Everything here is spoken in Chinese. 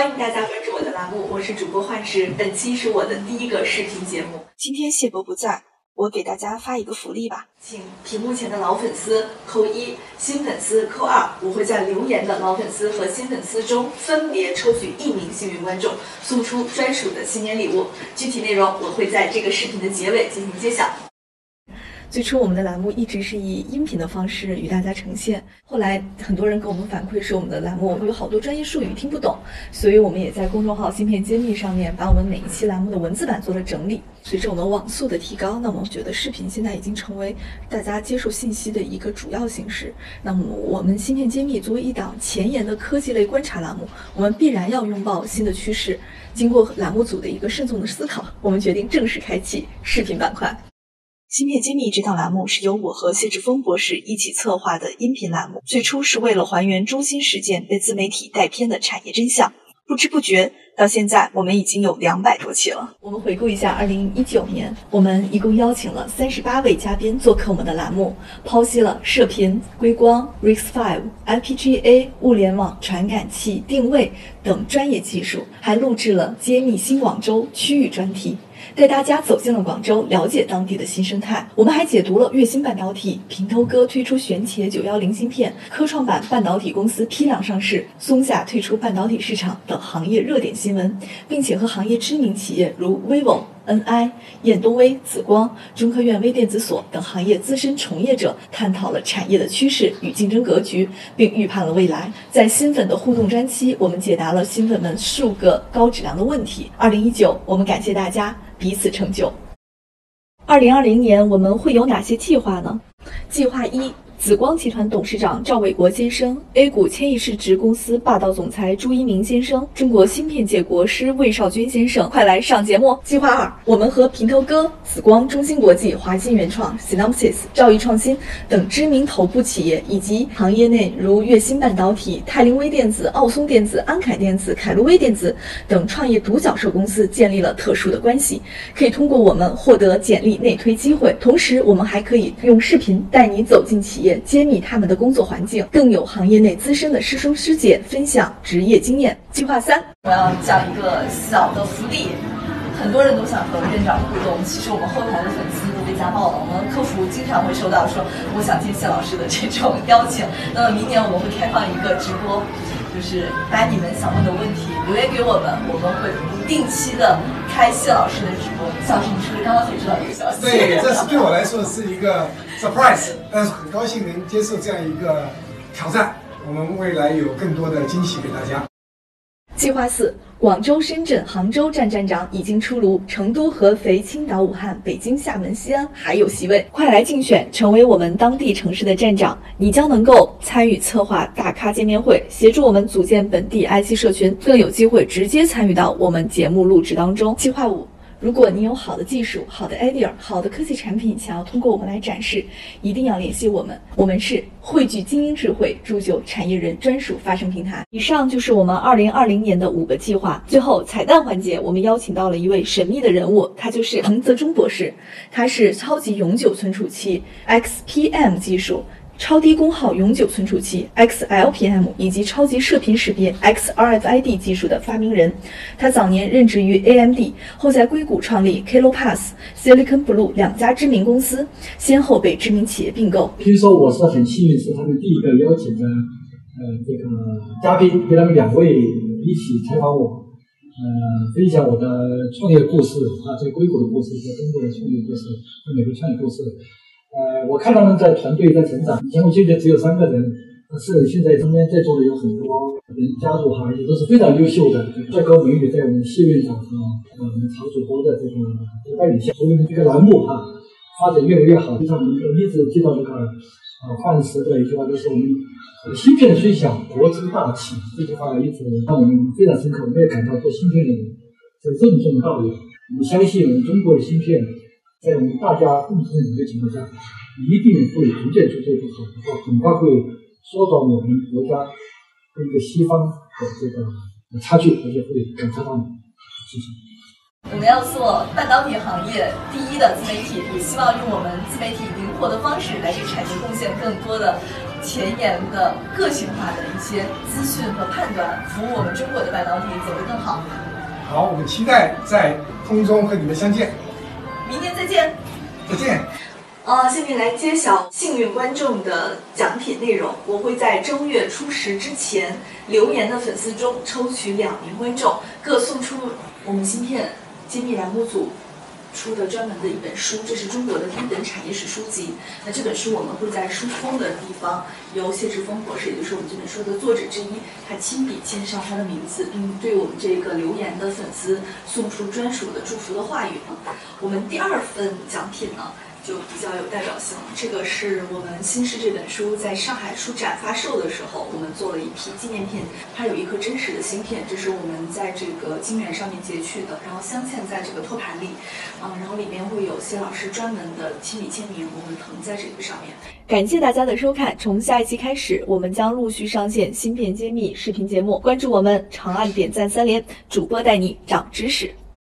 欢迎大家关注我的栏目，我是主播幻石，本期是我的第一个视频节目。今天谢博不在，我给大家发一个福利吧，请屏幕前的老粉丝扣一，新粉丝扣二，我会在留言的老粉丝和新粉丝中分别抽取一名幸运观众，送出专属的新年礼物。具体内容我会在这个视频的结尾进行揭晓。最初我们的栏目一直是以音频的方式与大家呈现，后来很多人给我们反馈说我们的栏目有好多专业术语听不懂，所以我们也在公众号“芯片揭秘”上面把我们每一期栏目的文字版做了整理。随着我们网速的提高，那么我觉得视频现在已经成为大家接受信息的一个主要形式。那么我们“芯片揭秘”作为一档前沿的科技类观察栏目，我们必然要拥抱新的趋势。经过栏目组的一个慎重的思考，我们决定正式开启视频板块。芯片揭秘这档栏目是由我和谢志峰博士一起策划的音频栏目，最初是为了还原中心事件被自媒体带偏的产业真相。不知不觉到现在，我们已经有两百多期了。我们回顾一下，二零一九年，我们一共邀请了三十八位嘉宾做客我们的栏目，剖析了射频、硅光、RISC-V、FPGA、物联网、传感器、定位等专业技术，还录制了揭秘新广州区域专题。带大家走进了广州，了解当地的新生态。我们还解读了粤芯半导体、平头哥推出玄铁九幺零芯片、科创板半导体公司批量上市、松下退出半导体市场等行业热点新闻，并且和行业知名企业如 vivo、NI、燕东微、紫光、中科院微电子所等行业资深从业者探讨了产业的趋势与竞争格局，并预判了未来。在新粉的互动专期，我们解答了新粉们数个高质量的问题。二零一九，我们感谢大家。彼此成就。二零二零年我们会有哪些计划呢？计划一。紫光集团董事长赵伟国先生，A 股千亿市值公司霸道总裁朱一鸣先生，中国芯片界国师魏少军先生，快来上节目！计划二，我们和平头哥、紫光、中芯国际、华芯原创、Synopsys、兆易创新等知名头部企业，以及行业内如粤芯半导体、泰凌微电子、奥松电子、安凯电子、凯路微电子等创业独角兽公司建立了特殊的关系，可以通过我们获得简历内推机会。同时，我们还可以用视频带你走进企业。揭秘他们的工作环境，更有行业内资深的师兄师姐分享职业经验。计划三，我要讲一个小的福利，很多人都想和院长互动，其实我们后台的粉丝都被家暴了，我们客服经常会收到说我想见谢老师的这种邀请。那么明年我们会开放一个直播。就是把你们想问的问题留言给我们，我们会不定期的开谢老师的直播。谢老师，你是不是刚刚才知道？对，这是对我来说是一个 surprise，但是很高兴能接受这样一个挑战。我们未来有更多的惊喜给大家。计划四。广州、深圳、杭州站站长已经出炉，成都、合肥、青岛、武汉、北京、厦门、西安还有席位，快来竞选，成为我们当地城市的站长，你将能够参与策划大咖见面会，协助我们组建本地 IC 社群，更有机会直接参与到我们节目录制当中。计划五。如果你有好的技术、好的 idea、好的科技产品，想要通过我们来展示，一定要联系我们。我们是汇聚精英智慧、铸就产业人专属发声平台。以上就是我们二零二零年的五个计划。最后彩蛋环节，我们邀请到了一位神秘的人物，他就是彭泽忠博士，他是超级永久存储器 XPM 技术。超低功耗永久存储器 XLPM 以及超级射频识别 XRFID 技术的发明人，他早年任职于 AMD，后在硅谷创立 Kilopass、Silicon Blue 两家知名公司，先后被知名企业并购。听说我是很幸运，是他们第一个邀请的呃这个嘉宾，给他们两位一起采访我，呃，分享我的创业故事啊，在硅谷的故事，在中国的创业故事，在美国创业故事。呃，我看他们在团队在成长。以前我记得只有三个人，但是现在中间在座的有很多人加入哈，也都是非常优秀的，帅哥美女在我们谢院长和呃我们曹主播的这个带领下，所以这个栏目哈发展越来越好。就像我们一直记到这个呃范石的一句话，就是我们芯片虽小，国之大器。这句话一直让我们非常深刻，我们也感到做芯片的人是任重道远。我们相信我们中国的芯片。在我们大家共同努力的情况下，一定会逐渐逐渐的好，很快会缩短我们国家跟这个西方的这个差距，而且会赶超到你。谢谢。我们要做半导体行业第一的自媒体，也希望用我们自媒体灵活的方式来给产业贡献更多的前沿的个性化的一些资讯和判断，服务我们中国的半导体走得更好。好，我们期待在空中和你们相见。见。呃，下面来揭晓幸运观众的奖品内容。我会在正月初十之前留言的粉丝中抽取两名观众，各送出我们芯片揭秘栏目组出的专门的一本书，这是中国的第一本产业史书籍。那这本书我们会在书封的地方由谢志峰博士，也就是我们这本书的作者之一，他亲笔签上他的名字，并对我们这个留言的粉丝送出专属的祝福的话语。我们第二份奖品呢？就比较有代表性了。这个是我们《新诗》这本书在上海书展发售的时候，我们做了一批纪念品，它有一颗真实的芯片，这是我们在这个晶圆上面截取的，然后镶嵌在这个托盘里，啊，然后里面会有谢老师专门的亲笔签名，我们腾在这个上面。感谢大家的收看，从下一期开始，我们将陆续上线芯片揭秘视频节目，关注我们，长按点赞三连，主播带你长知识。